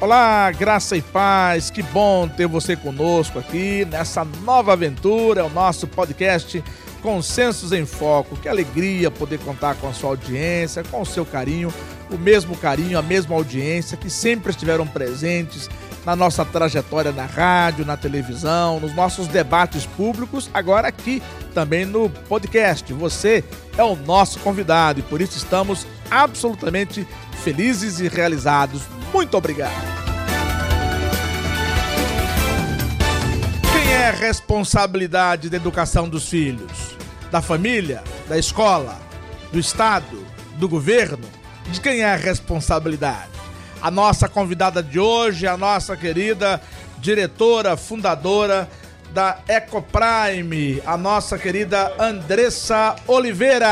Olá, graça e paz, que bom ter você conosco aqui nessa nova aventura, o nosso podcast Consensos em Foco. Que alegria poder contar com a sua audiência, com o seu carinho, o mesmo carinho, a mesma audiência que sempre estiveram presentes na nossa trajetória na rádio, na televisão, nos nossos debates públicos, agora aqui também no podcast. Você é o nosso convidado e por isso estamos absolutamente felizes e realizados muito obrigado. Quem é a responsabilidade da educação dos filhos? Da família? Da escola? Do Estado? Do governo? De quem é a responsabilidade? A nossa convidada de hoje, a nossa querida diretora, fundadora da Ecoprime, a nossa querida Andressa Oliveira.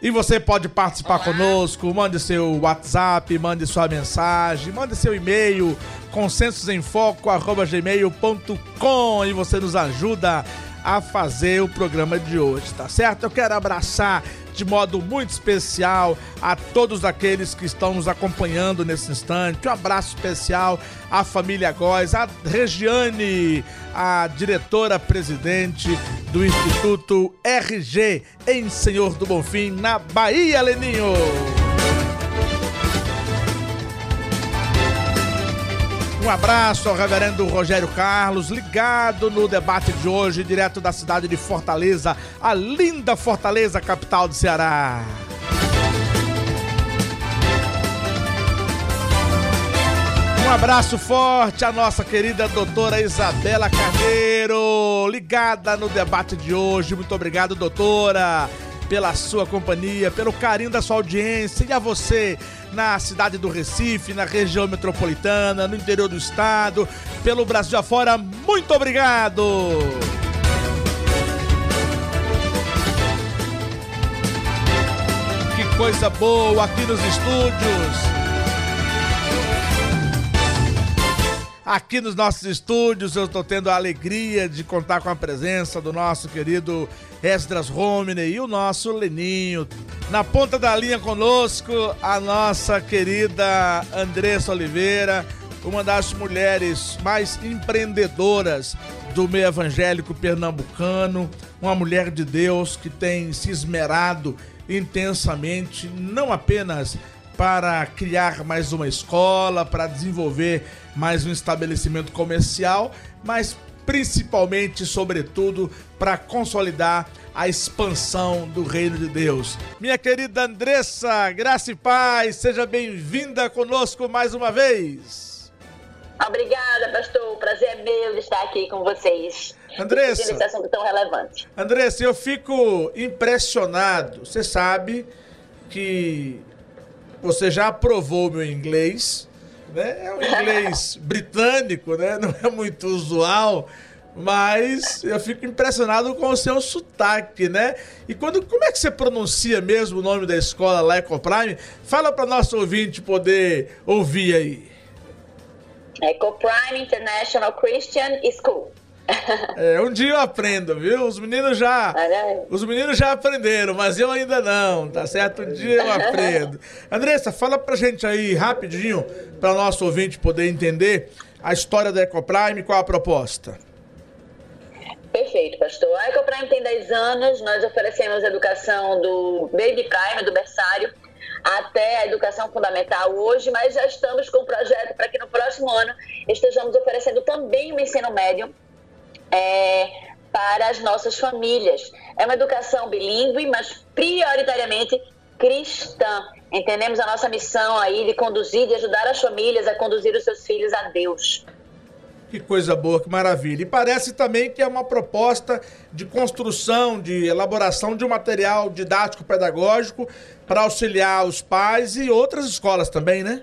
E você pode participar Olá. conosco, mande seu WhatsApp, mande sua mensagem, mande seu e-mail, consensosemfoco.gmail.com e você nos ajuda a fazer o programa de hoje, tá certo? Eu quero abraçar de modo muito especial a todos aqueles que estão nos acompanhando nesse instante. Um abraço especial à família Góes, a Regiane, a diretora-presidente do Instituto RG em Senhor do Bonfim, na Bahia, Leninho. Um abraço ao reverendo Rogério Carlos, ligado no debate de hoje, direto da cidade de Fortaleza, a linda Fortaleza, capital do Ceará. Um abraço forte à nossa querida doutora Isabela Carneiro, ligada no debate de hoje. Muito obrigado, doutora pela sua companhia, pelo carinho da sua audiência e a você na cidade do Recife, na região metropolitana, no interior do estado, pelo Brasil afora. Muito obrigado! Que coisa boa aqui nos estúdios! Aqui nos nossos estúdios, eu estou tendo a alegria de contar com a presença do nosso querido Esdras Romine e o nosso Leninho. Na ponta da linha conosco, a nossa querida Andressa Oliveira, uma das mulheres mais empreendedoras do meio evangélico pernambucano, uma mulher de Deus que tem se esmerado intensamente, não apenas para criar mais uma escola, para desenvolver mais um estabelecimento comercial, mas principalmente, sobretudo, para consolidar a expansão do reino de Deus. Minha querida Andressa, graça e paz, seja bem-vinda conosco mais uma vez. Obrigada, pastor. O prazer é meu estar aqui com vocês. Andressa, esse assunto tão relevante. Andressa, eu fico impressionado. Você sabe que você já aprovou meu inglês, né? É um inglês britânico, né? Não é muito usual, mas eu fico impressionado com o seu sotaque, né? E quando, como é que você pronuncia mesmo o nome da escola lá, Ecoprime? Fala para nosso ouvinte poder ouvir aí. Ecoprime International Christian School. É, um dia eu aprendo, viu? Os meninos já. Os meninos já aprenderam, mas eu ainda não, tá certo? Um dia eu aprendo. Andressa, fala pra gente aí rapidinho, para o nosso ouvinte poder entender a história da Ecoprime, qual a proposta? Perfeito, pastor. A Ecoprime tem 10 anos, nós oferecemos educação do Baby Prime, do berçário, até a educação fundamental hoje, mas já estamos com um projeto para que no próximo ano estejamos oferecendo também o ensino médio é, para as nossas famílias. É uma educação bilíngue, mas prioritariamente cristã. Entendemos a nossa missão aí de conduzir, de ajudar as famílias a conduzir os seus filhos a Deus. Que coisa boa, que maravilha. E parece também que é uma proposta de construção, de elaboração de um material didático pedagógico para auxiliar os pais e outras escolas também, né?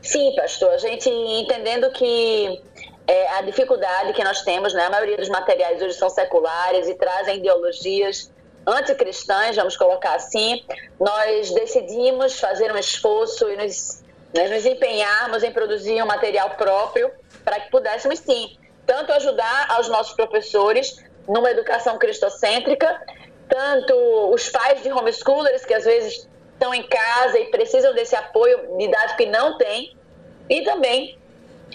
Sim, pastor. A gente entendendo que é, a dificuldade que nós temos, né? A maioria dos materiais hoje são seculares e trazem ideologias anticristãs, vamos colocar assim. Nós decidimos fazer um esforço e nos, né, nos empenharmos em produzir um material próprio para que pudéssemos, sim, tanto ajudar aos nossos professores, numa educação cristocêntrica, tanto os pais de homeschoolers, que às vezes estão em casa e precisam desse apoio didático que não tem, e também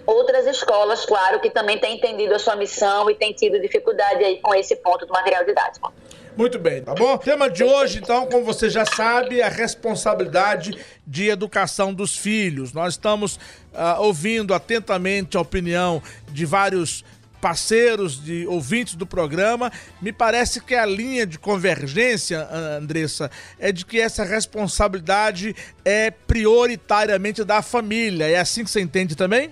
outras escolas, claro, que também têm entendido a sua missão e têm tido dificuldade aí com esse ponto do material didático. Muito bem, tá bom? Tema de hoje, então, como você já sabe, é a responsabilidade de educação dos filhos. Nós estamos uh, ouvindo atentamente a opinião de vários parceiros, de ouvintes do programa. Me parece que a linha de convergência, Andressa, é de que essa responsabilidade é prioritariamente da família. É assim que você entende também?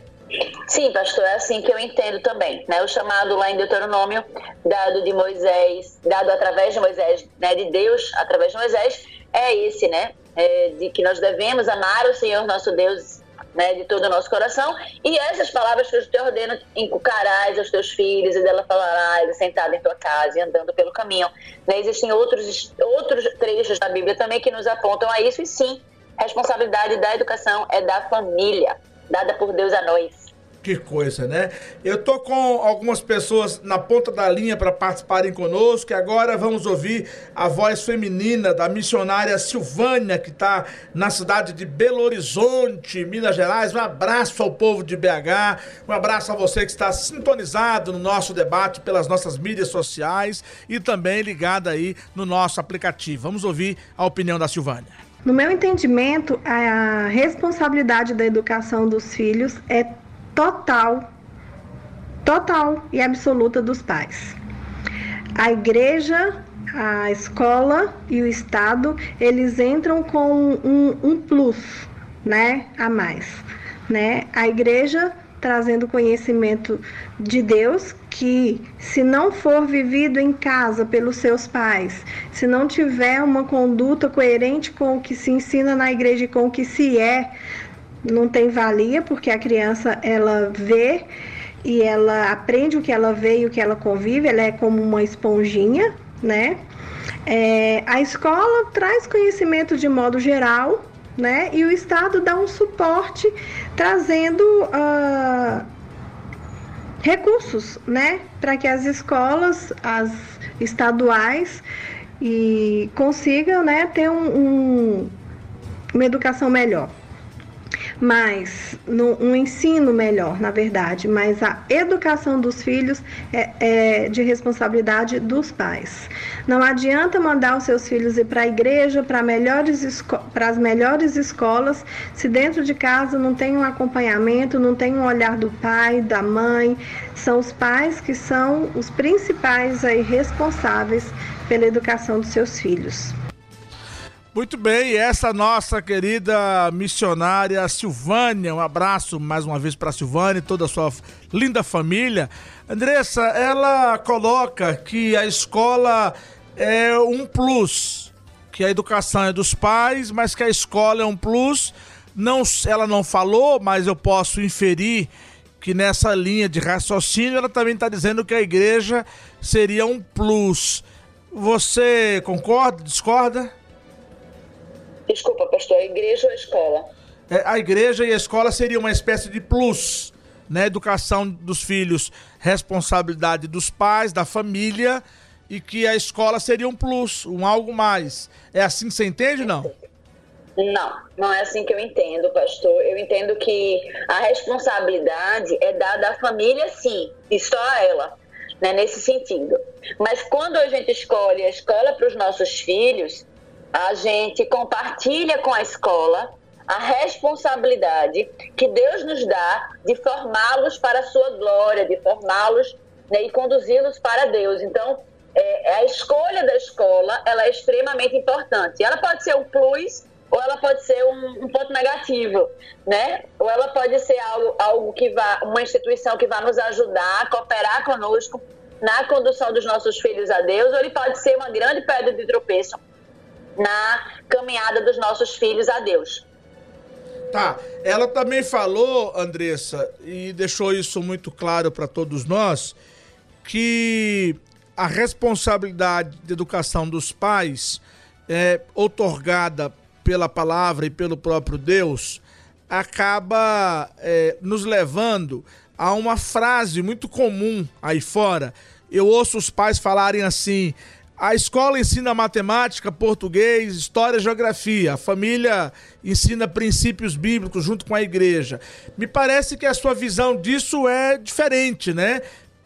Sim, pastor, é assim que eu entendo também. Né? O chamado lá em Deuteronômio, dado de Moisés, dado através de Moisés, né? de Deus através de Moisés, é esse, né? É de que nós devemos amar o Senhor nosso Deus né, de todo o nosso coração. E essas palavras que eu te ordeno, encucarás aos teus filhos, e dela falarás, sentado em tua casa e andando pelo caminho. Né? Existem outros, outros trechos da Bíblia também que nos apontam a isso, e sim, responsabilidade da educação é da família, dada por Deus a nós. Que coisa, né? Eu tô com algumas pessoas na ponta da linha para participarem conosco e agora vamos ouvir a voz feminina da missionária Silvânia, que está na cidade de Belo Horizonte, Minas Gerais. Um abraço ao povo de BH, um abraço a você que está sintonizado no nosso debate pelas nossas mídias sociais e também ligado aí no nosso aplicativo. Vamos ouvir a opinião da Silvânia. No meu entendimento, a responsabilidade da educação dos filhos é total, total e absoluta dos pais. A igreja, a escola e o Estado, eles entram com um, um plus, né, a mais, né? A igreja trazendo conhecimento de Deus que se não for vivido em casa pelos seus pais, se não tiver uma conduta coerente com o que se ensina na igreja e com o que se é, não tem valia, porque a criança ela vê e ela aprende o que ela vê e o que ela convive, ela é como uma esponjinha, né? É, a escola traz conhecimento de modo geral, né? E o Estado dá um suporte trazendo uh, recursos, né? Para que as escolas, as estaduais, e consigam, né, ter um, um, uma educação melhor mas no, um ensino melhor, na verdade, mas a educação dos filhos é, é de responsabilidade dos pais. Não adianta mandar os seus filhos ir para a igreja, para melhores para as melhores escolas, se dentro de casa não tem um acompanhamento, não tem um olhar do pai, da mãe. São os pais que são os principais aí responsáveis pela educação dos seus filhos. Muito bem, essa nossa querida missionária Silvânia, um abraço mais uma vez para Silvânia e toda a sua linda família. Andressa, ela coloca que a escola é um plus, que a educação é dos pais, mas que a escola é um plus. Não, ela não falou, mas eu posso inferir que nessa linha de raciocínio ela também está dizendo que a igreja seria um plus. Você concorda, discorda? Desculpa, pastor, a igreja ou a escola? É, a igreja e a escola seria uma espécie de plus, né? Educação dos filhos, responsabilidade dos pais, da família, e que a escola seria um plus, um algo mais. É assim que você entende, não? Não, não é assim que eu entendo, pastor. Eu entendo que a responsabilidade é dada à família, sim, e só a ela, né, nesse sentido. Mas quando a gente escolhe a escola para os nossos filhos, a gente compartilha com a escola a responsabilidade que Deus nos dá de formá-los para a sua glória, de formá-los né, e conduzi-los para Deus. Então, é, a escolha da escola ela é extremamente importante. Ela pode ser um plus ou ela pode ser um, um, ponto negativo, né? Ou ela pode ser algo, algo que vá, uma instituição que vai nos ajudar a cooperar conosco na condução dos nossos filhos a Deus, ou ele pode ser uma grande pedra de tropeço na caminhada dos nossos filhos a Deus. Tá. Ela também falou, Andressa, e deixou isso muito claro para todos nós, que a responsabilidade de educação dos pais é otorgada pela palavra e pelo próprio Deus acaba é, nos levando a uma frase muito comum aí fora eu ouço os pais falarem assim: a escola ensina matemática, português, história, geografia. A família ensina princípios bíblicos junto com a igreja. Me parece que a sua visão disso é diferente, né?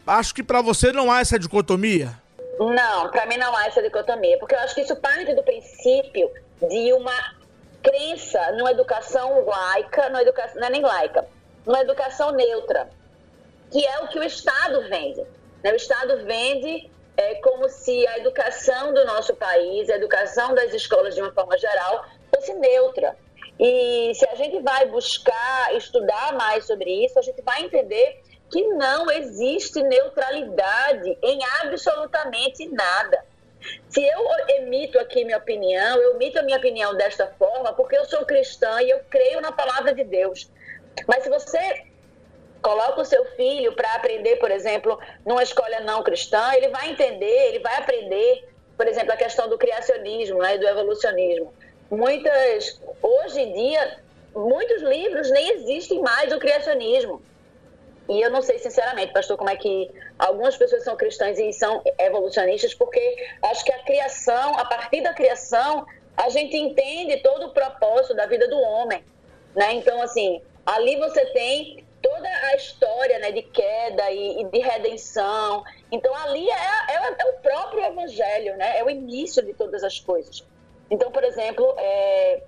Acho que para você não há essa dicotomia. Não, para mim não há essa dicotomia, porque eu acho que isso parte do princípio de uma crença numa educação laica, numa educação, não é nem laica, numa educação neutra, que é o que o Estado vende. Né? O Estado vende é como se a educação do nosso país, a educação das escolas de uma forma geral, fosse neutra. E se a gente vai buscar estudar mais sobre isso, a gente vai entender que não existe neutralidade em absolutamente nada. Se eu emito aqui minha opinião, eu emito a minha opinião desta forma porque eu sou cristã e eu creio na palavra de Deus. Mas se você coloca o seu filho para aprender, por exemplo, numa escola não cristã, ele vai entender, ele vai aprender, por exemplo, a questão do criacionismo, né, do evolucionismo. Muitas, hoje em dia, muitos livros nem existem mais do criacionismo. E eu não sei, sinceramente, pastor, como é que algumas pessoas são cristãs e são evolucionistas, porque acho que a criação, a partir da criação, a gente entende todo o propósito da vida do homem. Né? Então, assim, ali você tem toda a história né, de queda e, e de redenção. Então, ali é, é, é, o próprio evangelho, né? é o início de todas as coisas. Então, por exemplo, é,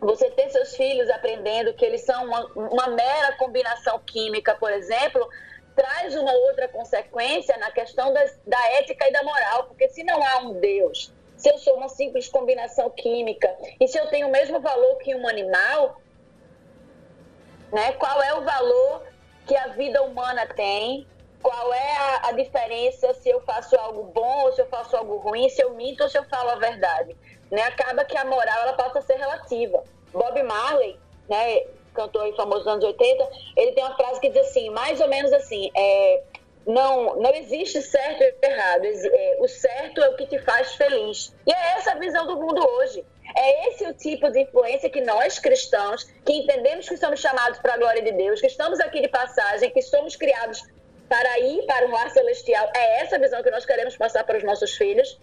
você ter seus filhos aprendendo que eles são uma, uma mera combinação química, por exemplo, traz uma outra consequência na questão das, da ética e da moral, porque se não há um Deus, se eu sou uma simples combinação química e se eu tenho o mesmo valor que um animal, né? Qual é o valor que a vida humana tem? Qual é a, a, diferença se eu faço algo bom ou se eu faço algo ruim, se eu minto ou se eu falo a verdade? Né? Acaba que a moral ela passa a ser relativa. Bob Marley, né, cantor famoso dos anos 80, ele tem uma frase que diz assim, mais ou menos assim, é, não, não existe certo e errado. É, o certo é o que te faz feliz. E é essa a visão do mundo hoje. É esse o tipo de influência que nós cristãos, que entendemos que somos chamados para a glória de Deus, que estamos aqui de passagem, que somos criados para ir para um lar celestial, é essa visão que nós queremos passar para os nossos filhos.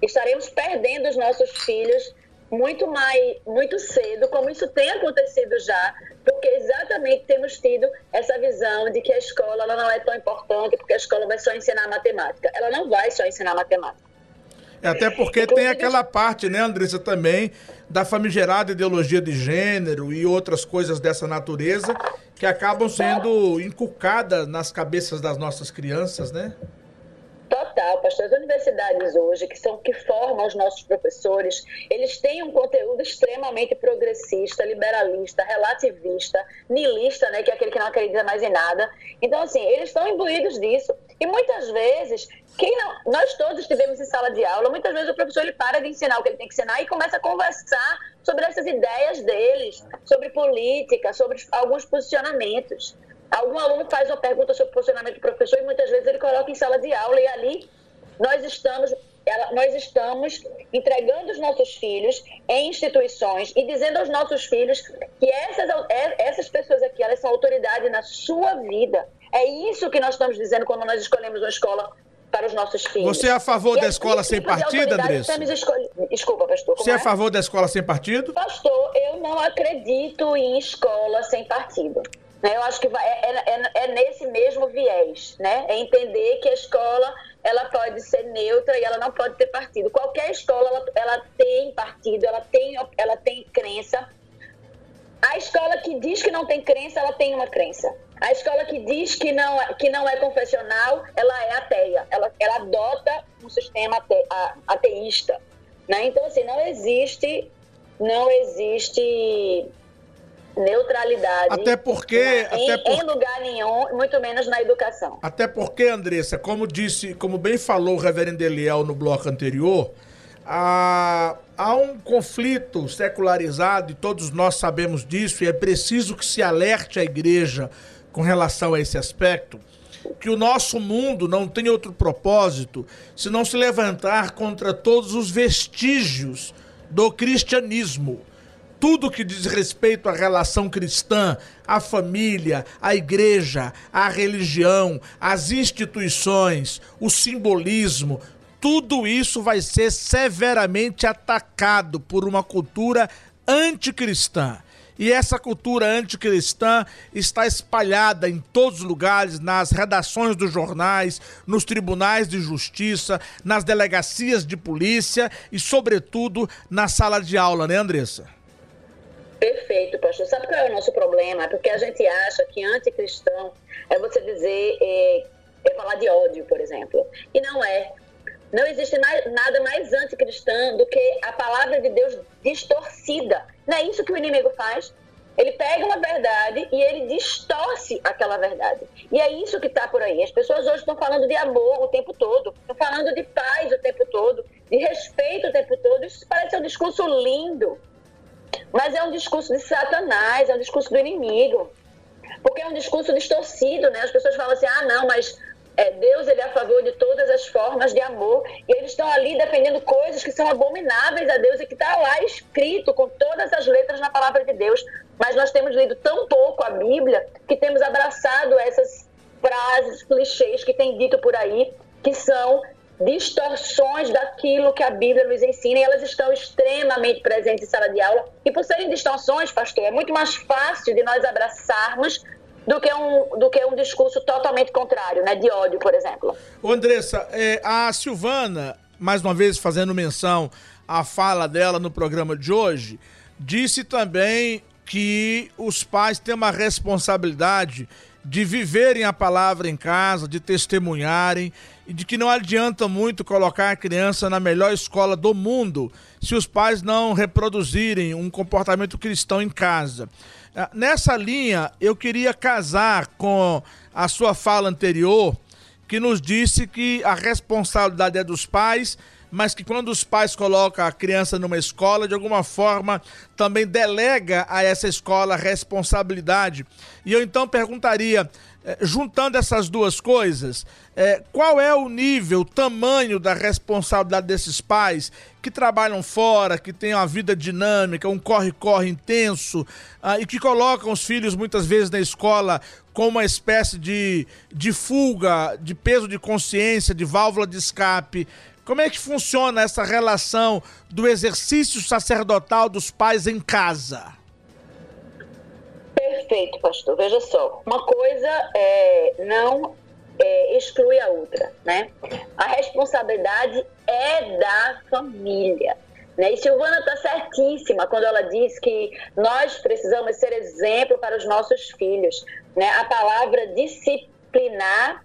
Estaremos perdendo os nossos filhos muito mais muito cedo, como isso tem acontecido já, porque exatamente temos tido essa visão de que a escola ela não é tão importante, porque a escola vai só ensinar matemática. Ela não vai só ensinar matemática. É, até porque tem aquela parte, né, Andressa, também, da famigerada ideologia de gênero e outras coisas dessa natureza que acabam sendo inculcadas nas cabeças das nossas crianças, né? Pastor. As universidades hoje, que são que formam os nossos professores, eles têm um conteúdo extremamente progressista, liberalista, relativista, nilista, né, que é aquele que não acredita mais em nada. Então, assim, eles estão imbuídos disso. E muitas vezes, quem não, nós todos estivemos em sala de aula, muitas vezes o professor ele para de ensinar o que ele tem que ensinar e começa a conversar sobre essas ideias deles, sobre política, sobre alguns posicionamentos. Algum aluno faz uma pergunta sobre o posicionamento do professor e muitas vezes ele coloca em sala de aula e ali nós estamos, ela, nós estamos entregando os nossos filhos em instituições e dizendo aos nossos filhos que essas, é, essas pessoas aqui, elas são autoridade na sua vida. É isso que nós estamos dizendo quando nós escolhemos uma escola para os nossos filhos. Você é a favor e da escola sem partido, Andressa? Desculpa, pastor. Você é? é a favor da escola sem partido? Pastor, eu não acredito em escola sem partido. Né? Eu acho que vai, é, é, é, é, nesse mesmo viés, né? É entender que a escola ela pode ser neutra e ela não pode ter partido. Qualquer escola ela, ela tem partido, ela tem, ela tem crença. A escola que diz que não tem crença, ela tem uma crença. A escola que diz que não, que não é confessional, ela é ateia. Ela, ela adota um sistema ate, a, ateísta. Né? Então, assim, não existe, não existe neutralidade. Até porque. Em, até por... em lugar nenhum, muito menos na educação. Até porque, Andressa, como disse, como bem falou o reverendo Eliel no bloco anterior, há, há um conflito secularizado, e todos nós sabemos disso, e é preciso que se alerte a igreja com relação a esse aspecto. Que o nosso mundo não tem outro propósito senão se levantar contra todos os vestígios do cristianismo tudo que diz respeito à relação cristã, à família, à igreja, à religião, às instituições, o simbolismo, tudo isso vai ser severamente atacado por uma cultura anticristã. E essa cultura anticristã está espalhada em todos os lugares, nas redações dos jornais, nos tribunais de justiça, nas delegacias de polícia e, sobretudo, na sala de aula, né, Andressa? Perfeito, pastor. Sabe qual é o nosso problema? Porque a gente acha que anticristão é você dizer, é, é falar de ódio, por exemplo. E não é. Não existe mais, nada mais anticristão do que a palavra de Deus distorcida. Não é isso que o inimigo faz? Ele pega uma verdade e ele distorce aquela verdade. E é isso que está por aí. As pessoas hoje estão falando de amor o tempo todo, estão falando de paz o tempo todo, de respeito o tempo todo. Isso parece um discurso lindo, mas é um discurso de Satanás, é um discurso do inimigo. Porque é um discurso distorcido, né? As pessoas falam assim: ah, não, mas é, Deus ele é a favor de todas as formas de amor e eles estão ali defendendo coisas que são abomináveis a Deus e que está lá escrito com todas as letras na palavra de Deus. Mas nós temos lido tão pouco a Bíblia que temos abraçado essas frases, clichês que tem dito por aí, que são distorções daquilo que a Bíblia nos ensina e elas estão extremamente presentes em sala de aula. E por serem distorções, pastor, é muito mais fácil de nós abraçarmos do que um, do que um discurso totalmente contrário, né, de ódio, por exemplo. Ô Andressa, é, a Silvana, mais uma vez fazendo menção à fala dela no programa de hoje, disse também que os pais têm uma responsabilidade de viverem a palavra em casa, de testemunharem e de que não adianta muito colocar a criança na melhor escola do mundo se os pais não reproduzirem um comportamento cristão em casa. Ah, nessa linha, eu queria casar com a sua fala anterior, que nos disse que a responsabilidade é dos pais, mas que quando os pais colocam a criança numa escola, de alguma forma também delega a essa escola responsabilidade. E eu então perguntaria: é, juntando essas duas coisas, é, qual é o nível, o tamanho da responsabilidade desses pais que trabalham fora, que têm uma vida dinâmica, um corre-corre intenso ah, e que colocam os filhos muitas vezes na escola como uma espécie de, de fuga, de peso de consciência, de válvula de escape? Como é que funciona essa relação do exercício sacerdotal dos pais em casa? Perfeito, pastor. Veja só, uma coisa é, não é, exclui a outra, né? A responsabilidade é da família. Né? E Silvana está certíssima quando ela diz que nós precisamos ser exemplo para os nossos filhos. Né? A palavra disciplinar,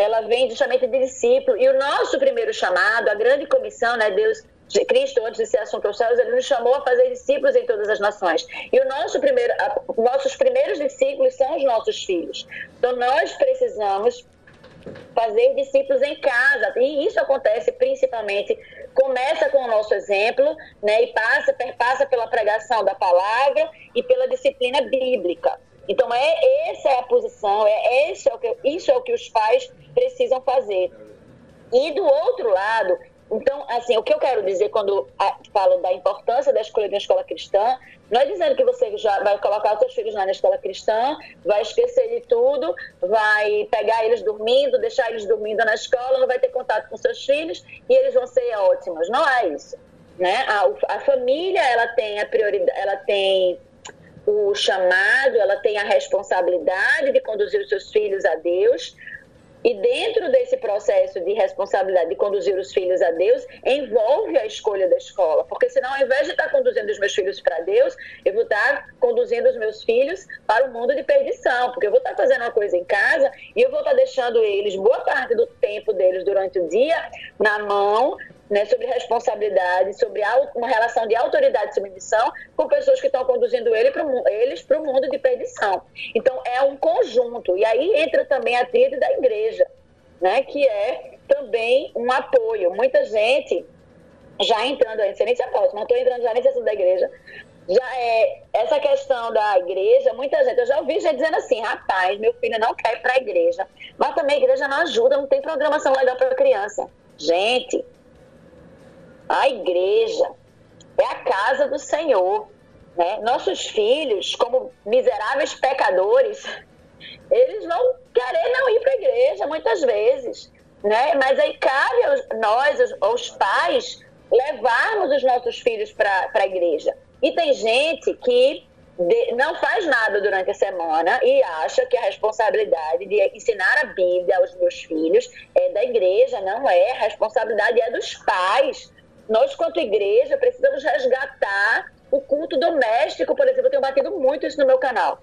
ela vem justamente de discípulo. E o nosso primeiro chamado, a grande comissão, né? Deus Cristo, antes de ser assunto aos céus, ele nos chamou a fazer discípulos em todas as nações. E o nosso primeiro, nossos primeiros discípulos são os nossos filhos. Então, nós precisamos fazer discípulos em casa. E isso acontece principalmente, começa com o nosso exemplo, né, e passa, perpassa pela pregação da palavra e pela disciplina bíblica. Então, é, essa é a posição, é, esse é o que, isso é o que os pais precisam fazer. E do outro lado, então, assim, o que eu quero dizer quando falo da importância da escolha de uma escola cristã, não é dizendo que você já vai colocar os seus filhos na escola cristã, vai esquecer de tudo, vai pegar eles dormindo, deixar eles dormindo na escola, não vai ter contato com seus filhos e eles vão ser ótimos. Não é isso. Né? A, a família, ela tem a prioridade, ela tem o chamado, ela tem a responsabilidade de conduzir os seus filhos a Deus, e dentro desse processo de responsabilidade de conduzir os filhos a Deus, envolve a escolha da escola. Porque senão, ao invés de estar conduzindo os meus filhos para Deus, eu vou estar conduzindo os meus filhos para o mundo de perdição. Porque eu vou estar fazendo uma coisa em casa e eu vou estar deixando eles, boa parte do tempo deles durante o dia, na mão né, sobre responsabilidade, sobre uma relação de autoridade e submissão com pessoas que estão conduzindo ele pro, eles para o mundo de perdição. Então, é um conjunto. E aí entra também a tríade da igreja, né, que é também um apoio. Muita gente, já entrando, não sei nem se é não estou entrando já nem se da igreja, já é essa questão da igreja, muita gente, eu já ouvi gente dizendo assim, rapaz, meu filho não quer ir para a igreja, mas também a igreja não ajuda, não tem programação legal para criança. Gente, a igreja é a casa do Senhor. Né? Nossos filhos, como miseráveis pecadores, eles vão querer não ir para a igreja muitas vezes. Né? Mas aí cabe aos, nós, aos, aos pais, levarmos os nossos filhos para a igreja. E tem gente que de, não faz nada durante a semana e acha que a responsabilidade de ensinar a Bíblia aos meus filhos é da igreja, não é. A responsabilidade é dos pais. Nós, quanto igreja, precisamos resgatar o culto doméstico, por exemplo. Eu tenho batido muito isso no meu canal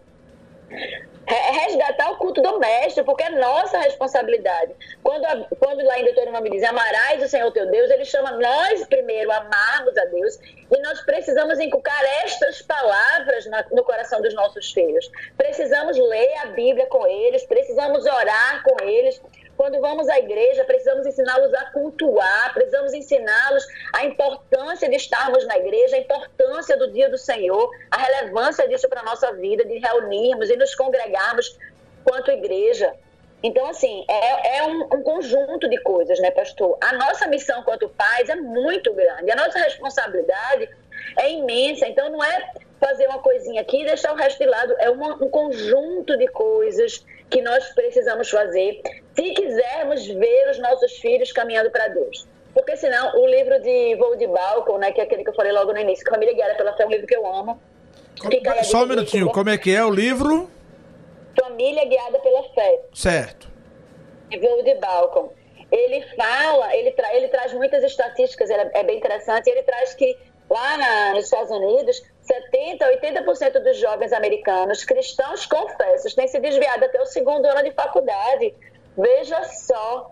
resgatar o culto doméstico, porque é nossa responsabilidade. Quando, a, quando lá em Deuteronômio diz amarás o Senhor teu Deus, ele chama nós primeiro amarmos a Deus e nós precisamos inculcar estas palavras na, no coração dos nossos filhos. Precisamos ler a Bíblia com eles, precisamos orar com eles, quando vamos à igreja, precisamos ensiná-los a cultuar, precisamos ensiná-los a importância de estarmos na igreja, a importância do dia do Senhor, a relevância disso para a nossa vida, de reunirmos e nos congregarmos quanto igreja. Então, assim, é, é um, um, conjunto de coisas, né, pastor? A nossa missão quanto pais é muito grande, a nossa responsabilidade é imensa. Então, não é fazer uma coisinha aqui e deixar o resto de lado, é uma, um conjunto de coisas que nós precisamos fazer se quisermos ver os nossos filhos caminhando para Deus. Porque senão o livro de Voo de Balcão, né, que é aquele que eu falei logo no início, Família Guiada pela Fé, é um livro que eu amo. Só um minutinho, como é que é o livro? Família Guiada pela Fé. Certo. Voo de Balcão. Ele fala, ele, tra ele traz muitas estatísticas, é, é bem interessante, ele traz que lá na, nos Estados Unidos, 70%, 80% dos jovens americanos cristãos confessos têm se desviado até o segundo ano de faculdade. Veja só,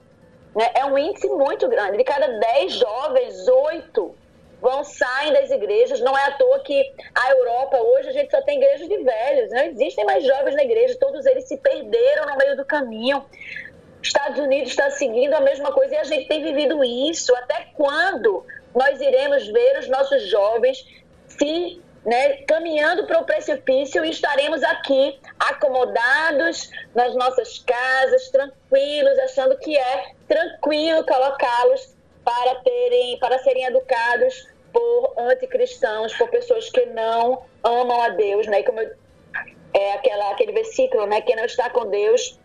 né? é um índice muito grande. De cada 10 jovens, 8 vão saem das igrejas. Não é à toa que a Europa hoje a gente só tem igrejas de velhos. Não existem mais jovens na igreja. Todos eles se perderam no meio do caminho. Estados Unidos está seguindo a mesma coisa e a gente tem vivido isso. Até quando nós iremos ver os nossos jovens se né, caminhando para o precipício e estaremos aqui acomodados nas nossas casas, tranquilos, achando que é tranquilo colocá-los para terem, para serem educados por anticristãos, por pessoas que não amam a Deus, né? Como eu, é aquela, aquele versículo, né? Quem não está com Deus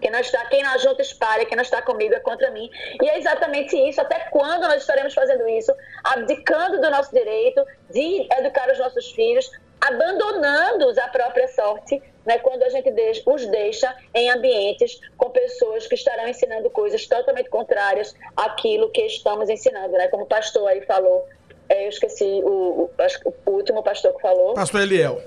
quem não está, quem não junta espalha, quem não está comigo é contra mim. E é exatamente isso. Até quando nós estaremos fazendo isso? Abdicando do nosso direito de educar os nossos filhos, abandonando-os à própria sorte, né, quando a gente os deixa em ambientes com pessoas que estarão ensinando coisas totalmente contrárias àquilo que estamos ensinando, né? Como o pastor aí falou, é, eu esqueci o, o, o último pastor que falou. Pastor Eliel.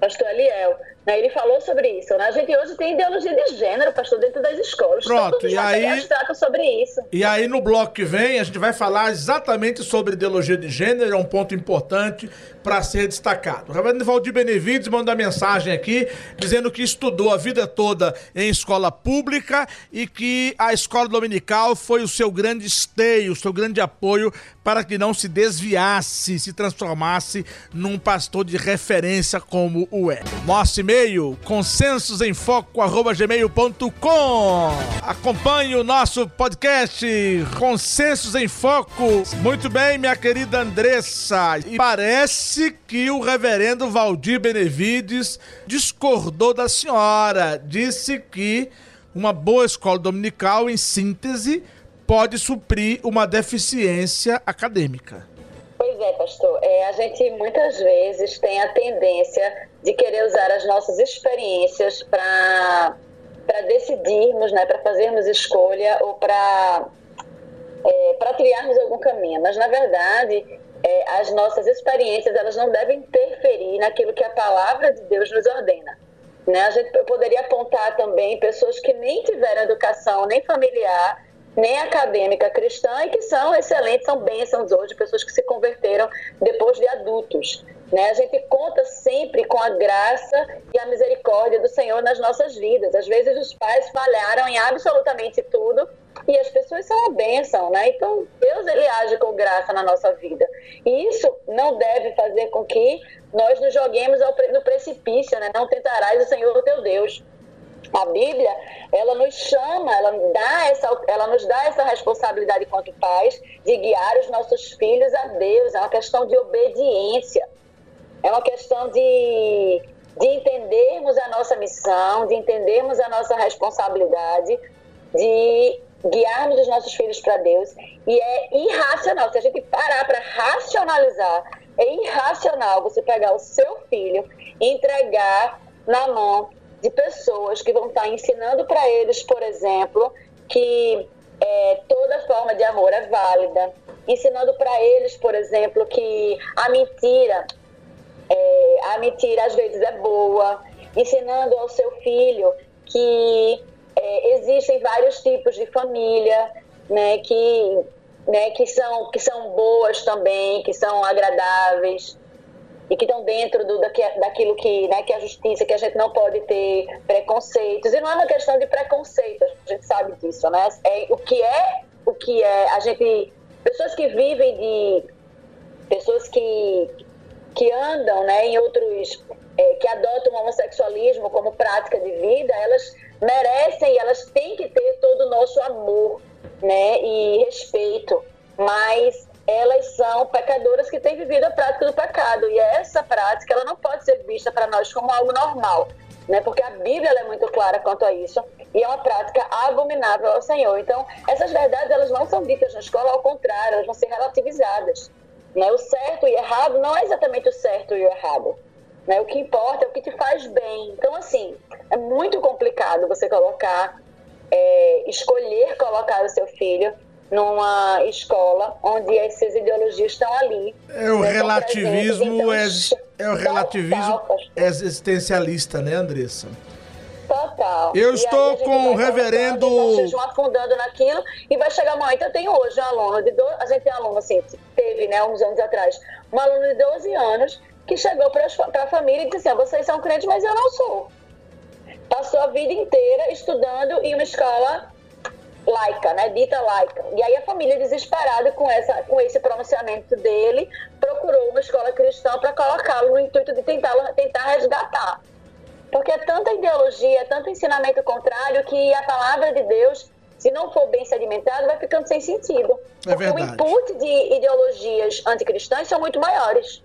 Pastor Eliel. Ele falou sobre isso. Né? A gente hoje tem ideologia de gênero, pastor, dentro das escolas. Pronto, Todos e aí tratam sobre isso. E aí no bloco que vem a gente vai falar exatamente sobre ideologia de gênero, é um ponto importante para ser destacado. O reverendo Valdir Benevides manda mensagem aqui dizendo que estudou a vida toda em escola pública e que a escola dominical foi o seu grande esteio, o seu grande apoio para que não se desviasse, se transformasse num pastor de referência como o é. Nosso e-mail, consensosemfoco.gmail.com Acompanhe o nosso podcast Consensos em Foco. Muito bem, minha querida Andressa. E parece que o reverendo Valdir Benevides discordou da senhora. Disse que uma boa escola dominical, em síntese, pode suprir uma deficiência acadêmica. Pois é, pastor. É, a gente muitas vezes tem a tendência de querer usar as nossas experiências para decidirmos, né, para fazermos escolha ou para é, para trilharmos algum caminho. Mas na verdade, é, as nossas experiências elas não devem interferir naquilo que a palavra de Deus nos ordena. Né? A gente poderia apontar também pessoas que nem tiveram educação nem familiar nem acadêmica cristã e que são excelentes, são bênçãos hoje, pessoas que se converteram depois de adultos. Né? A gente conta sempre com a graça e a misericórdia do Senhor nas nossas vidas. Às vezes os pais falharam em absolutamente tudo e as pessoas são uma bênção, né? Então Deus ele age com graça na nossa vida. E isso não deve fazer com que nós nos joguemos no precipício, né? Não tentarás o Senhor teu Deus. A Bíblia, ela nos chama, ela, dá essa, ela nos dá essa responsabilidade quanto pais de guiar os nossos filhos a Deus. É uma questão de obediência. É uma questão de, de entendermos a nossa missão, de entendermos a nossa responsabilidade, de guiarmos os nossos filhos para Deus. E é irracional. Se a gente parar para racionalizar, é irracional você pegar o seu filho e entregar na mão de pessoas que vão estar ensinando para eles, por exemplo, que é, toda forma de amor é válida, ensinando para eles, por exemplo, que a mentira, é, a mentira às vezes é boa, ensinando ao seu filho que é, existem vários tipos de família, né, que, né, que, são, que são boas também, que são agradáveis e que estão dentro do, daquilo que, né, que a justiça, que a gente não pode ter preconceitos. E não é uma questão de preconceito, a gente sabe disso, né? É, o que é, o que é, a gente, pessoas que vivem de, pessoas que, que andam, né, em outros, é, que adotam o homossexualismo como prática de vida, elas merecem, elas têm que ter todo o nosso amor, né, e respeito, mas elas são pecadoras que têm vivido a prática do pecado e essa prática ela não pode ser vista para nós como algo normal, né? Porque a Bíblia é muito clara quanto a isso e é uma prática abominável ao Senhor. Então essas verdades elas não são ditas na escola, ao contrário, elas vão ser relativizadas. Né? O certo e errado não é exatamente o certo e o errado. Né? O que importa é o que te faz bem. Então assim é muito complicado você colocar, é, escolher colocar o seu filho numa escola onde essas ideologias estão ali. É o relativismo, então, é, é o relativismo existencialista, né, Andressa? Total. Eu e estou com o reverendo. Vocês vão afundando naquilo e vai chegar uma. Então, tem hoje um aluno de. Do... A gente tem um aluno, assim, teve, né, uns anos atrás, um aluno de 12 anos que chegou para a família e disse assim: vocês são crentes, mas eu não sou. Passou a vida inteira estudando em uma escola laica, né, dita laica. E aí a família desesperada com essa com esse pronunciamento dele, procurou uma escola cristã para colocá-lo no intuito de tentar tentar resgatar. Porque é tanta ideologia, é tanto ensinamento contrário que a palavra de Deus, se não for bem sedimentada, vai ficando sem sentido. É Porque o input de ideologias anticristãs são muito maiores.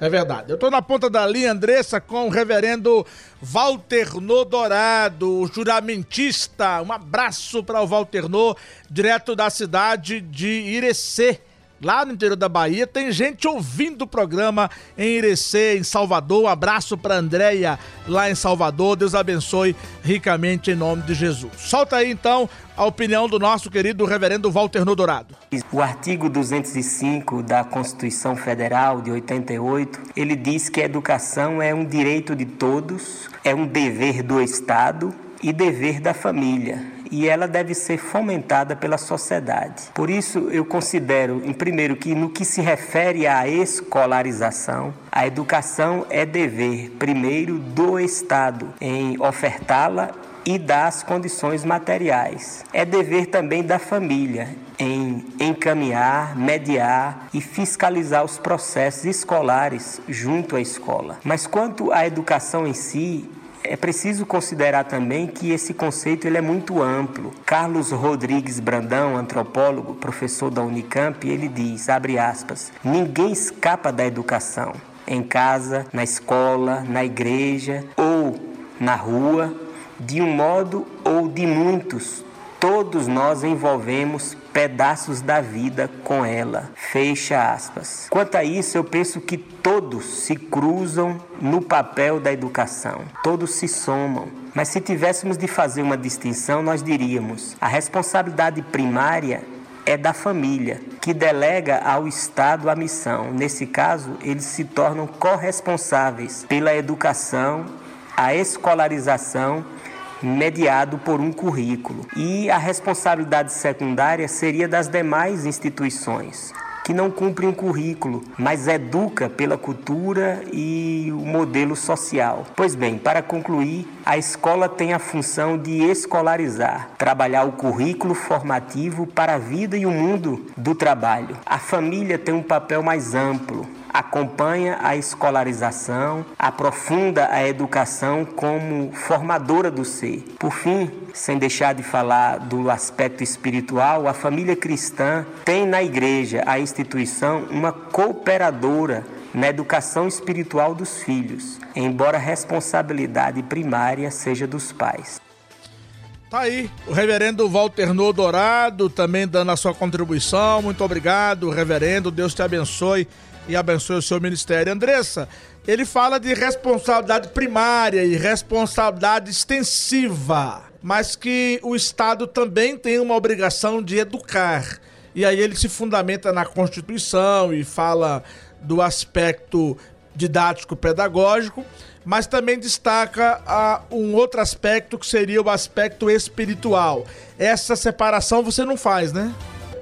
É verdade. Eu estou na ponta da linha, Andressa, com o reverendo Walter Nodorado, juramentista. Um abraço para o Walter No, direto da cidade de Irecê lá no interior da Bahia. Tem gente ouvindo o programa em Irecê, em Salvador. Um abraço para Andréia lá em Salvador. Deus abençoe ricamente em nome de Jesus. Solta aí então a opinião do nosso querido reverendo Walter Nodorado. O artigo 205 da Constituição Federal de 88, ele diz que a educação é um direito de todos, é um dever do Estado e dever da família e ela deve ser fomentada pela sociedade. Por isso, eu considero, em primeiro, que no que se refere à escolarização, a educação é dever, primeiro, do Estado em ofertá-la e das condições materiais. É dever também da família em encaminhar, mediar e fiscalizar os processos escolares junto à escola. Mas quanto à educação em si, é preciso considerar também que esse conceito ele é muito amplo. Carlos Rodrigues Brandão, antropólogo, professor da Unicamp, ele diz, abre aspas, ninguém escapa da educação. Em casa, na escola, na igreja ou na rua, de um modo ou de muitos, todos nós envolvemos pedaços da vida com ela. Fecha aspas. Quanto a isso, eu penso que todos se cruzam no papel da educação, todos se somam. Mas se tivéssemos de fazer uma distinção, nós diríamos: a responsabilidade primária é da família, que delega ao Estado a missão. Nesse caso, eles se tornam corresponsáveis pela educação, a escolarização mediado por um currículo. E a responsabilidade secundária seria das demais instituições que não cumprem um currículo, mas educa pela cultura e o modelo social. Pois bem, para concluir, a escola tem a função de escolarizar, trabalhar o currículo formativo para a vida e o mundo do trabalho. A família tem um papel mais amplo, acompanha a escolarização, aprofunda a educação como formadora do ser. Por fim, sem deixar de falar do aspecto espiritual, a família cristã tem na igreja, a instituição, uma cooperadora na educação espiritual dos filhos, embora a responsabilidade primária seja dos pais. Tá aí, o reverendo Walter No Dourado também dando a sua contribuição. Muito obrigado, reverendo. Deus te abençoe e abençoe o seu ministério. Andressa, ele fala de responsabilidade primária e responsabilidade extensiva, mas que o Estado também tem uma obrigação de educar. E aí ele se fundamenta na Constituição e fala do aspecto didático-pedagógico mas também destaca ah, um outro aspecto que seria o aspecto espiritual. Essa separação você não faz, né?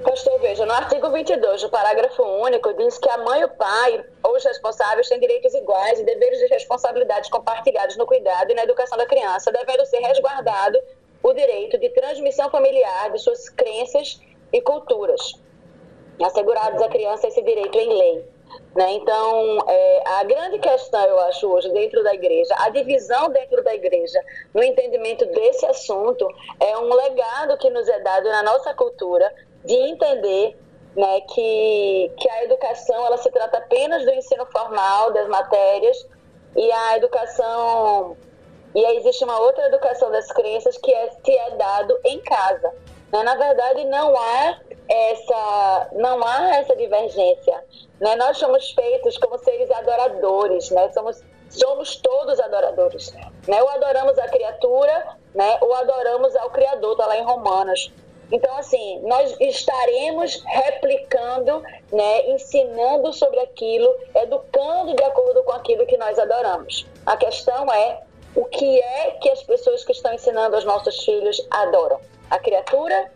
Pastor, veja, no artigo 22, o parágrafo único, diz que a mãe e o pai, ou os responsáveis, têm direitos iguais e deveres de responsabilidades compartilhados no cuidado e na educação da criança, devendo ser resguardado o direito de transmissão familiar de suas crenças e culturas, assegurados à criança esse direito em lei. Né? Então, é, a grande questão, eu acho, hoje, dentro da igreja, a divisão dentro da igreja no entendimento desse assunto é um legado que nos é dado na nossa cultura de entender né, que, que a educação ela se trata apenas do ensino formal, das matérias, e a educação. E existe uma outra educação das crenças que é, que é dado em casa. Né? Na verdade, não há essa, não há essa divergência. Né? Nós somos feitos como seres adoradores, né? somos, somos todos adoradores. Né? Ou adoramos a criatura, né? ou adoramos ao Criador, está lá em Romanos. Então, assim, nós estaremos replicando, né, ensinando sobre aquilo, educando de acordo com aquilo que nós adoramos. A questão é o que é que as pessoas que estão ensinando aos nossos filhos adoram? A criatura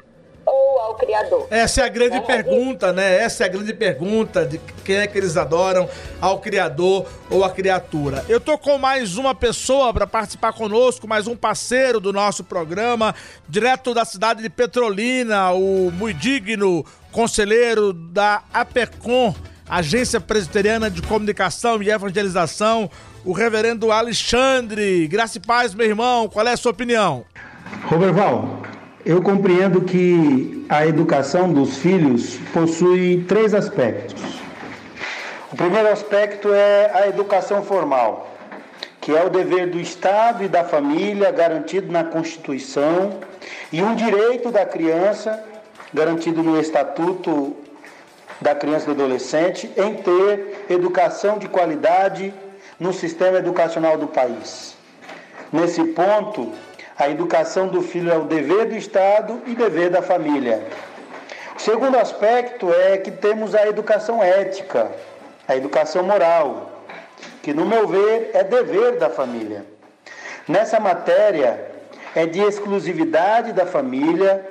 ou ao Criador? Essa é a grande né? pergunta, né? Essa é a grande pergunta de quem é que eles adoram, ao Criador ou à criatura. Eu tô com mais uma pessoa para participar conosco, mais um parceiro do nosso programa, direto da cidade de Petrolina, o muito digno conselheiro da APECOM, Agência Presbiteriana de Comunicação e Evangelização, o reverendo Alexandre. Graça e paz, meu irmão, qual é a sua opinião? Roberval, eu compreendo que a educação dos filhos possui três aspectos. O primeiro aspecto é a educação formal, que é o dever do Estado e da família garantido na Constituição e um direito da criança garantido no Estatuto da Criança e do Adolescente em ter educação de qualidade no sistema educacional do país. Nesse ponto, a educação do filho é o dever do Estado e dever da família. O segundo aspecto é que temos a educação ética, a educação moral, que, no meu ver, é dever da família. Nessa matéria, é de exclusividade da família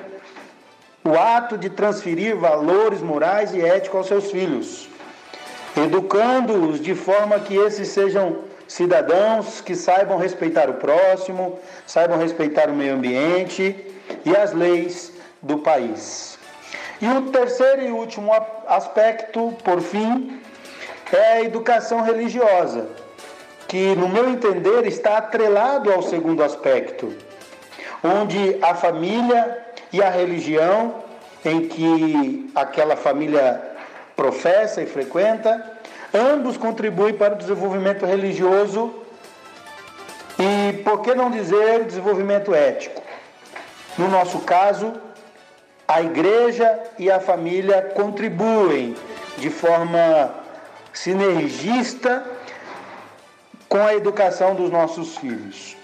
o ato de transferir valores morais e éticos aos seus filhos, educando-os de forma que esses sejam cidadãos que saibam respeitar o próximo, saibam respeitar o meio ambiente e as leis do país. E o terceiro e último aspecto, por fim, é a educação religiosa, que, no meu entender, está atrelado ao segundo aspecto, onde a família e a religião em que aquela família professa e frequenta Ambos contribuem para o desenvolvimento religioso e, por que não dizer, desenvolvimento ético. No nosso caso, a igreja e a família contribuem de forma sinergista com a educação dos nossos filhos.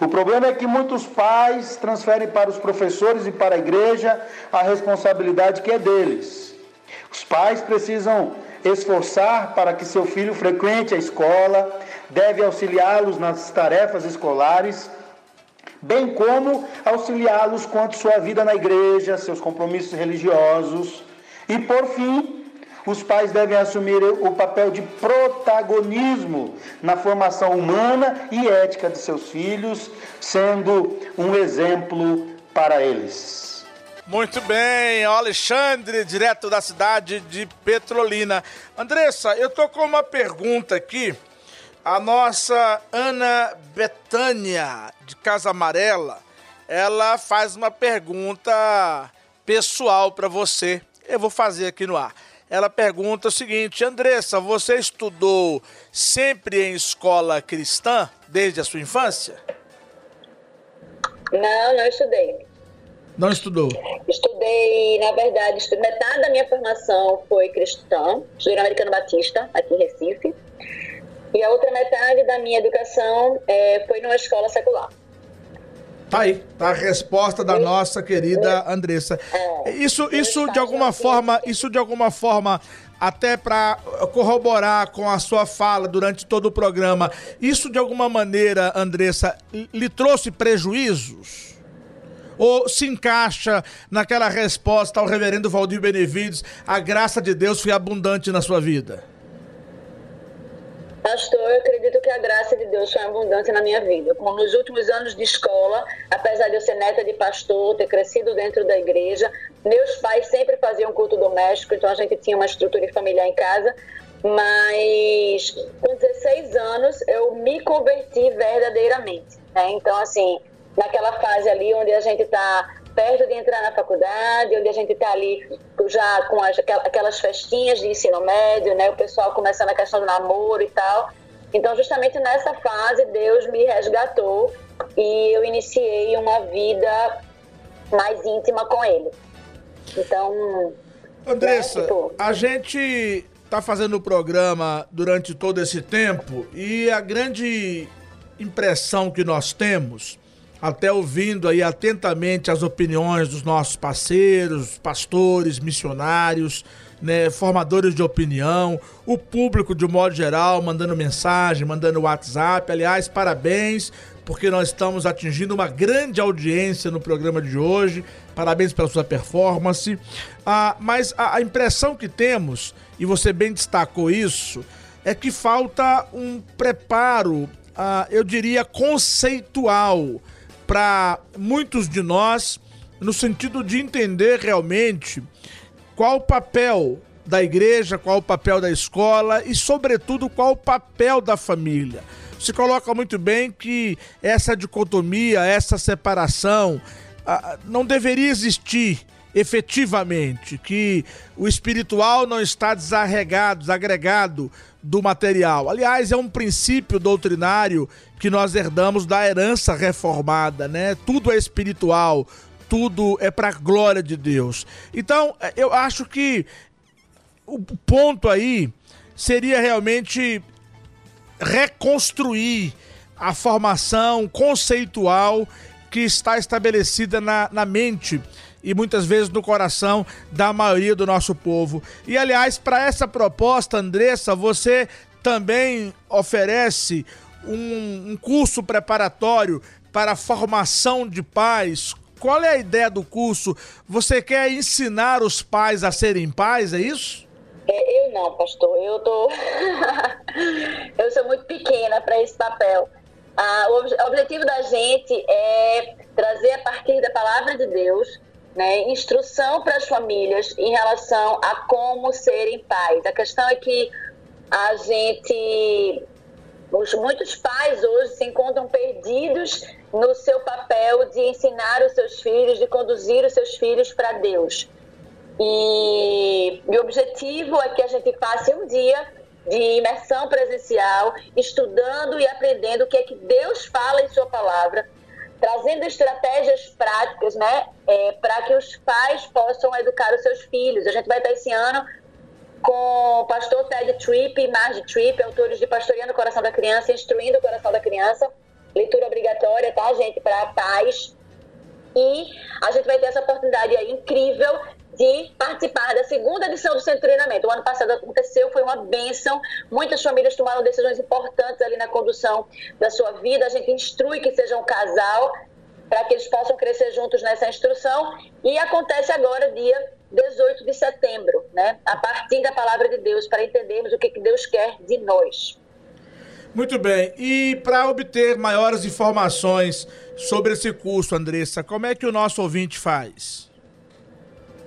O problema é que muitos pais transferem para os professores e para a igreja a responsabilidade que é deles. Os pais precisam esforçar para que seu filho frequente a escola, deve auxiliá-los nas tarefas escolares, bem como auxiliá-los quanto sua vida na igreja, seus compromissos religiosos. E por fim, os pais devem assumir o papel de protagonismo na formação humana e ética de seus filhos, sendo um exemplo para eles. Muito bem, Alexandre, direto da cidade de Petrolina. Andressa, eu tô com uma pergunta aqui. A nossa Ana Betânia, de Casa Amarela, ela faz uma pergunta pessoal para você. Eu vou fazer aqui no ar. ela pergunta o seguinte: Andressa, você estudou sempre em escola cristã desde a sua infância? Não, não estudei. Não estudou? Estudei, na verdade, estudei, metade da minha formação foi cristã, estudei no Americano Batista, aqui em Recife, e a outra metade da minha educação é, foi numa escola secular. Tá aí, tá a resposta da nossa querida Andressa. É, isso, isso de alguma forma, isso de alguma forma, até para corroborar com a sua fala durante todo o programa, isso de alguma maneira, Andressa, lhe trouxe prejuízos? Ou se encaixa naquela resposta ao reverendo Valdir Benevides, a graça de Deus foi abundante na sua vida? Pastor, eu acredito que a graça de Deus foi abundante na minha vida. Como nos últimos anos de escola, apesar de eu ser neta de pastor, ter crescido dentro da igreja, meus pais sempre faziam culto doméstico, então a gente tinha uma estrutura familiar em casa. Mas com 16 anos eu me converti verdadeiramente. Né? Então, assim, naquela fase ali onde a gente está perto de entrar na faculdade, onde a gente está ali já com as, aquelas festinhas de ensino médio, né? O pessoal começando a questão do namoro e tal. Então, justamente nessa fase, Deus me resgatou e eu iniciei uma vida mais íntima com Ele. Então. Andressa, né, tipo... a gente está fazendo o programa durante todo esse tempo e a grande impressão que nós temos até ouvindo aí atentamente as opiniões dos nossos parceiros, pastores, missionários, né, formadores de opinião, o público de modo geral mandando mensagem, mandando WhatsApp. Aliás, parabéns, porque nós estamos atingindo uma grande audiência no programa de hoje. Parabéns pela sua performance. Ah, mas a, a impressão que temos, e você bem destacou isso, é que falta um preparo, ah, eu diria, conceitual para muitos de nós, no sentido de entender realmente qual o papel da igreja, qual o papel da escola e, sobretudo, qual o papel da família. Se coloca muito bem que essa dicotomia, essa separação ah, não deveria existir efetivamente, que o espiritual não está desarregado, desagregado do material. Aliás, é um princípio doutrinário que nós herdamos da herança reformada, né? Tudo é espiritual, tudo é para a glória de Deus. Então, eu acho que o ponto aí seria realmente reconstruir a formação conceitual que está estabelecida na, na mente e muitas vezes no coração da maioria do nosso povo. E aliás, para essa proposta, Andressa, você também oferece um, um curso preparatório para a formação de pais. Qual é a ideia do curso? Você quer ensinar os pais a serem pais, é isso? É, eu não, pastor. Eu tô. eu sou muito pequena para esse papel. Ah, o objetivo da gente é trazer a partir da palavra de Deus né, instrução para as famílias em relação a como serem pais. A questão é que a gente, os, muitos pais hoje se encontram perdidos no seu papel de ensinar os seus filhos, de conduzir os seus filhos para Deus. E, e o objetivo é que a gente passe um dia de imersão presencial, estudando e aprendendo o que é que Deus fala em Sua palavra trazendo estratégias práticas, né, é, para que os pais possam educar os seus filhos. A gente vai estar esse ano com o pastor Ted Tripp e Marge Tripp, autores de Pastoreando o Coração da Criança, Instruindo o Coração da Criança, leitura obrigatória, tá, gente, para pais. E a gente vai ter essa oportunidade aí incrível de participar da segunda edição do Centro de Treinamento. O ano passado aconteceu, foi uma benção. Muitas famílias tomaram decisões importantes ali na condução da sua vida. A gente instrui que seja um casal para que eles possam crescer juntos nessa instrução. E acontece agora, dia 18 de setembro, né? a partir da palavra de Deus, para entendermos o que Deus quer de nós. Muito bem. E para obter maiores informações sobre esse curso, Andressa, como é que o nosso ouvinte faz?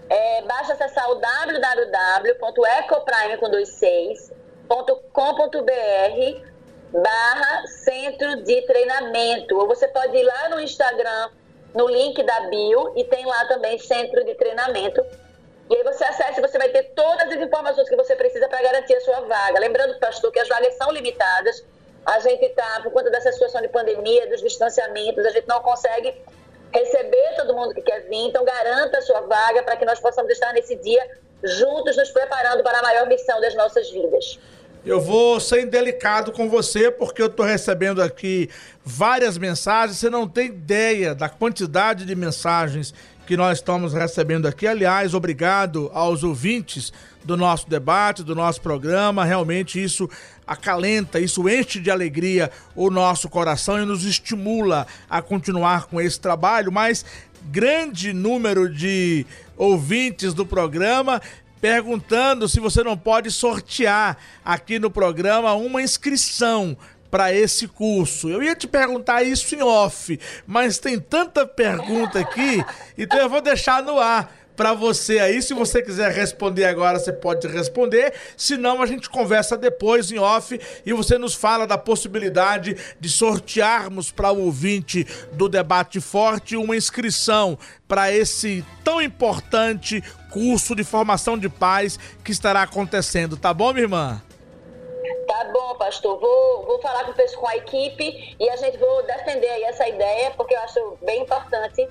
É, basta acessar o www.ecoprime.com.br barra centro de treinamento. Ou você pode ir lá no Instagram, no link da bio, e tem lá também centro de treinamento. E aí você acessa e você vai ter todas as informações que você precisa para garantir a sua vaga. Lembrando, pastor, que as vagas são limitadas. A gente está, por conta dessa situação de pandemia, dos distanciamentos, a gente não consegue receber todo mundo que quer vir. Então, garanta a sua vaga para que nós possamos estar nesse dia juntos, nos preparando para a maior missão das nossas vidas. Eu vou ser indelicado com você porque eu estou recebendo aqui várias mensagens. Você não tem ideia da quantidade de mensagens que nós estamos recebendo aqui. Aliás, obrigado aos ouvintes do nosso debate, do nosso programa. Realmente isso acalenta, isso enche de alegria o nosso coração e nos estimula a continuar com esse trabalho. Mas grande número de ouvintes do programa perguntando se você não pode sortear aqui no programa uma inscrição para esse curso. Eu ia te perguntar isso em off, mas tem tanta pergunta aqui, então eu vou deixar no ar para você aí. Se você quiser responder agora, você pode responder. Se não, a gente conversa depois em off e você nos fala da possibilidade de sortearmos para o ouvinte do Debate Forte uma inscrição para esse tão importante curso de formação de paz que estará acontecendo. Tá bom, minha irmã? Tá bom, pastor. Vou, vou falar com, com a equipe e a gente vou defender aí essa ideia, porque eu acho bem importante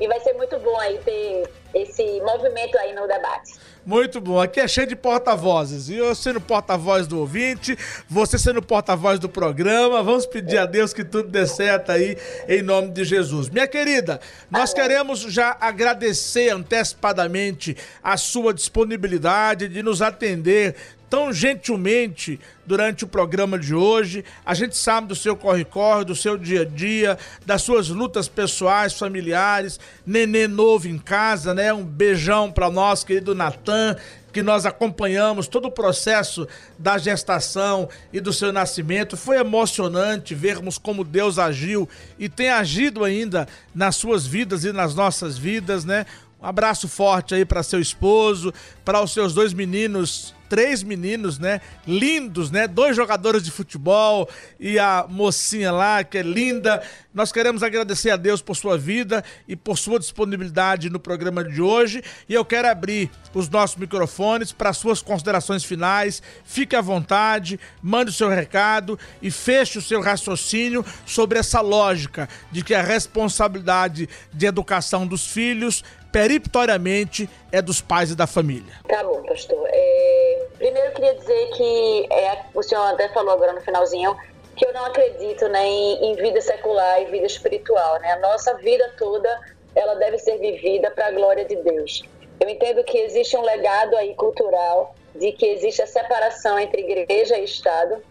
e vai ser muito bom aí ter esse movimento aí no debate. Muito bom. Aqui é cheio de porta-vozes. E eu sendo porta-voz do ouvinte, você sendo porta-voz do programa. Vamos pedir a Deus que tudo dê certo aí, em nome de Jesus. Minha querida, nós Amém. queremos já agradecer antecipadamente a sua disponibilidade de nos atender tão gentilmente durante o programa de hoje. A gente sabe do seu corre-corre, do seu dia a dia, das suas lutas pessoais, familiares, nenê novo em casa, né? Um beijão para nós, querido Natan, que nós acompanhamos todo o processo da gestação e do seu nascimento. Foi emocionante vermos como Deus agiu e tem agido ainda nas suas vidas e nas nossas vidas, né? Um abraço forte aí para seu esposo, para os seus dois meninos três meninos, né? Lindos, né? Dois jogadores de futebol e a mocinha lá, que é linda. Nós queremos agradecer a Deus por sua vida e por sua disponibilidade no programa de hoje. E eu quero abrir os nossos microfones para suas considerações finais. Fique à vontade, mande o seu recado e feche o seu raciocínio sobre essa lógica de que a responsabilidade de educação dos filhos periptoriamente é dos pais e da família. Tá bom, pastor. É... Primeiro eu queria dizer que é, o senhor até falou agora no finalzinho que eu não acredito né, em, em vida secular e vida espiritual. Né? A nossa vida toda ela deve ser vivida para a glória de Deus. Eu entendo que existe um legado aí cultural de que existe a separação entre igreja e Estado,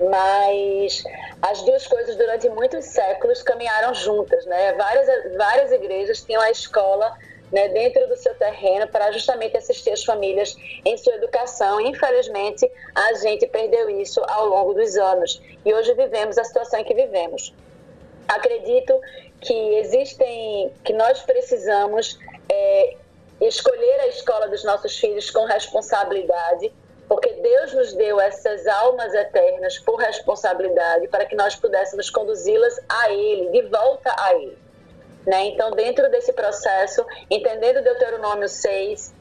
mas as duas coisas durante muitos séculos caminharam juntas, né? Várias, várias igrejas tinham a escola né, dentro do seu terreno para justamente assistir as famílias em sua educação. Infelizmente, a gente perdeu isso ao longo dos anos e hoje vivemos a situação em que vivemos. Acredito que existem, que nós precisamos é, escolher a escola dos nossos filhos com responsabilidade Deus nos deu essas almas eternas por responsabilidade para que nós pudéssemos conduzi-las a Ele, de volta a Ele. Né? Então, dentro desse processo, entendendo Deuteronômio 6,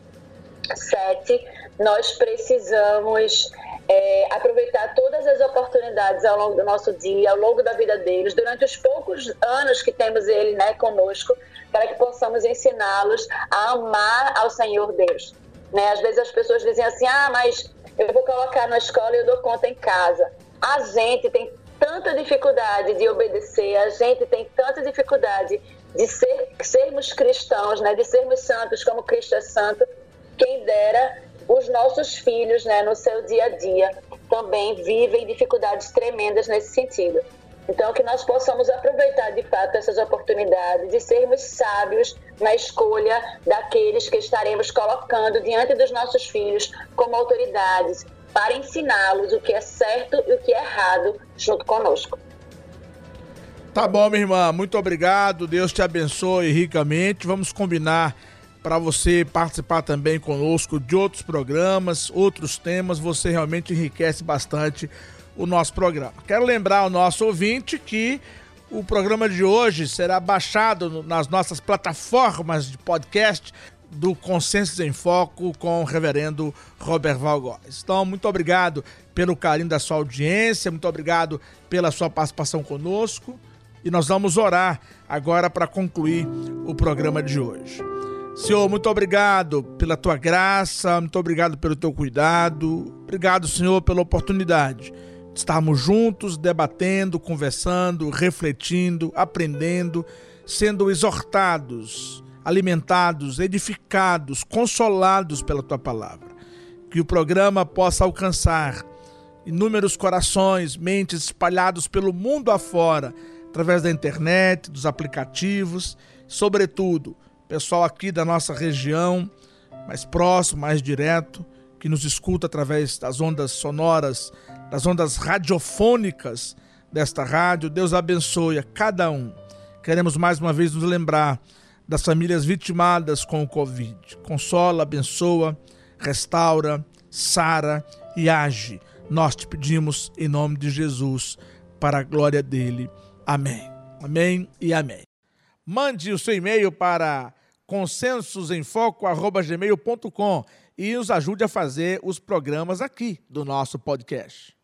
7, nós precisamos é, aproveitar todas as oportunidades ao longo do nosso dia, ao longo da vida deles, durante os poucos anos que temos Ele né, conosco, para que possamos ensiná-los a amar ao Senhor Deus. Né? Às vezes as pessoas dizem assim: ah, mas eu vou colocar na escola e eu dou conta em casa. A gente tem tanta dificuldade de obedecer, a gente tem tanta dificuldade de ser, sermos cristãos, né, de sermos santos como Cristo é santo, quem dera os nossos filhos, né, no seu dia a dia, também vivem dificuldades tremendas nesse sentido. Então, que nós possamos aproveitar de fato essas oportunidades de sermos sábios na escolha daqueles que estaremos colocando diante dos nossos filhos como autoridades para ensiná-los o que é certo e o que é errado junto conosco. Tá bom, minha irmã, muito obrigado. Deus te abençoe ricamente. Vamos combinar para você participar também conosco de outros programas, outros temas. Você realmente enriquece bastante o nosso programa. Quero lembrar ao nosso ouvinte que o programa de hoje será baixado nas nossas plataformas de podcast do Consensos em Foco com o reverendo Robert Valgóis. Então, muito obrigado pelo carinho da sua audiência, muito obrigado pela sua participação conosco e nós vamos orar agora para concluir o programa de hoje. Senhor, muito obrigado pela tua graça, muito obrigado pelo teu cuidado, obrigado, Senhor, pela oportunidade de estarmos juntos, debatendo, conversando, refletindo, aprendendo, sendo exortados alimentados, edificados, consolados pela tua palavra. Que o programa possa alcançar inúmeros corações, mentes espalhados pelo mundo afora, através da internet, dos aplicativos, sobretudo, pessoal aqui da nossa região, mais próximo, mais direto, que nos escuta através das ondas sonoras, das ondas radiofônicas desta rádio. Deus abençoe a cada um. Queremos mais uma vez nos lembrar das famílias vitimadas com o Covid. Consola, abençoa, restaura, sara e age. Nós te pedimos em nome de Jesus, para a glória dele. Amém. Amém e amém. Mande o seu e-mail para consensosemfoco.gmail.com e nos ajude a fazer os programas aqui do nosso podcast.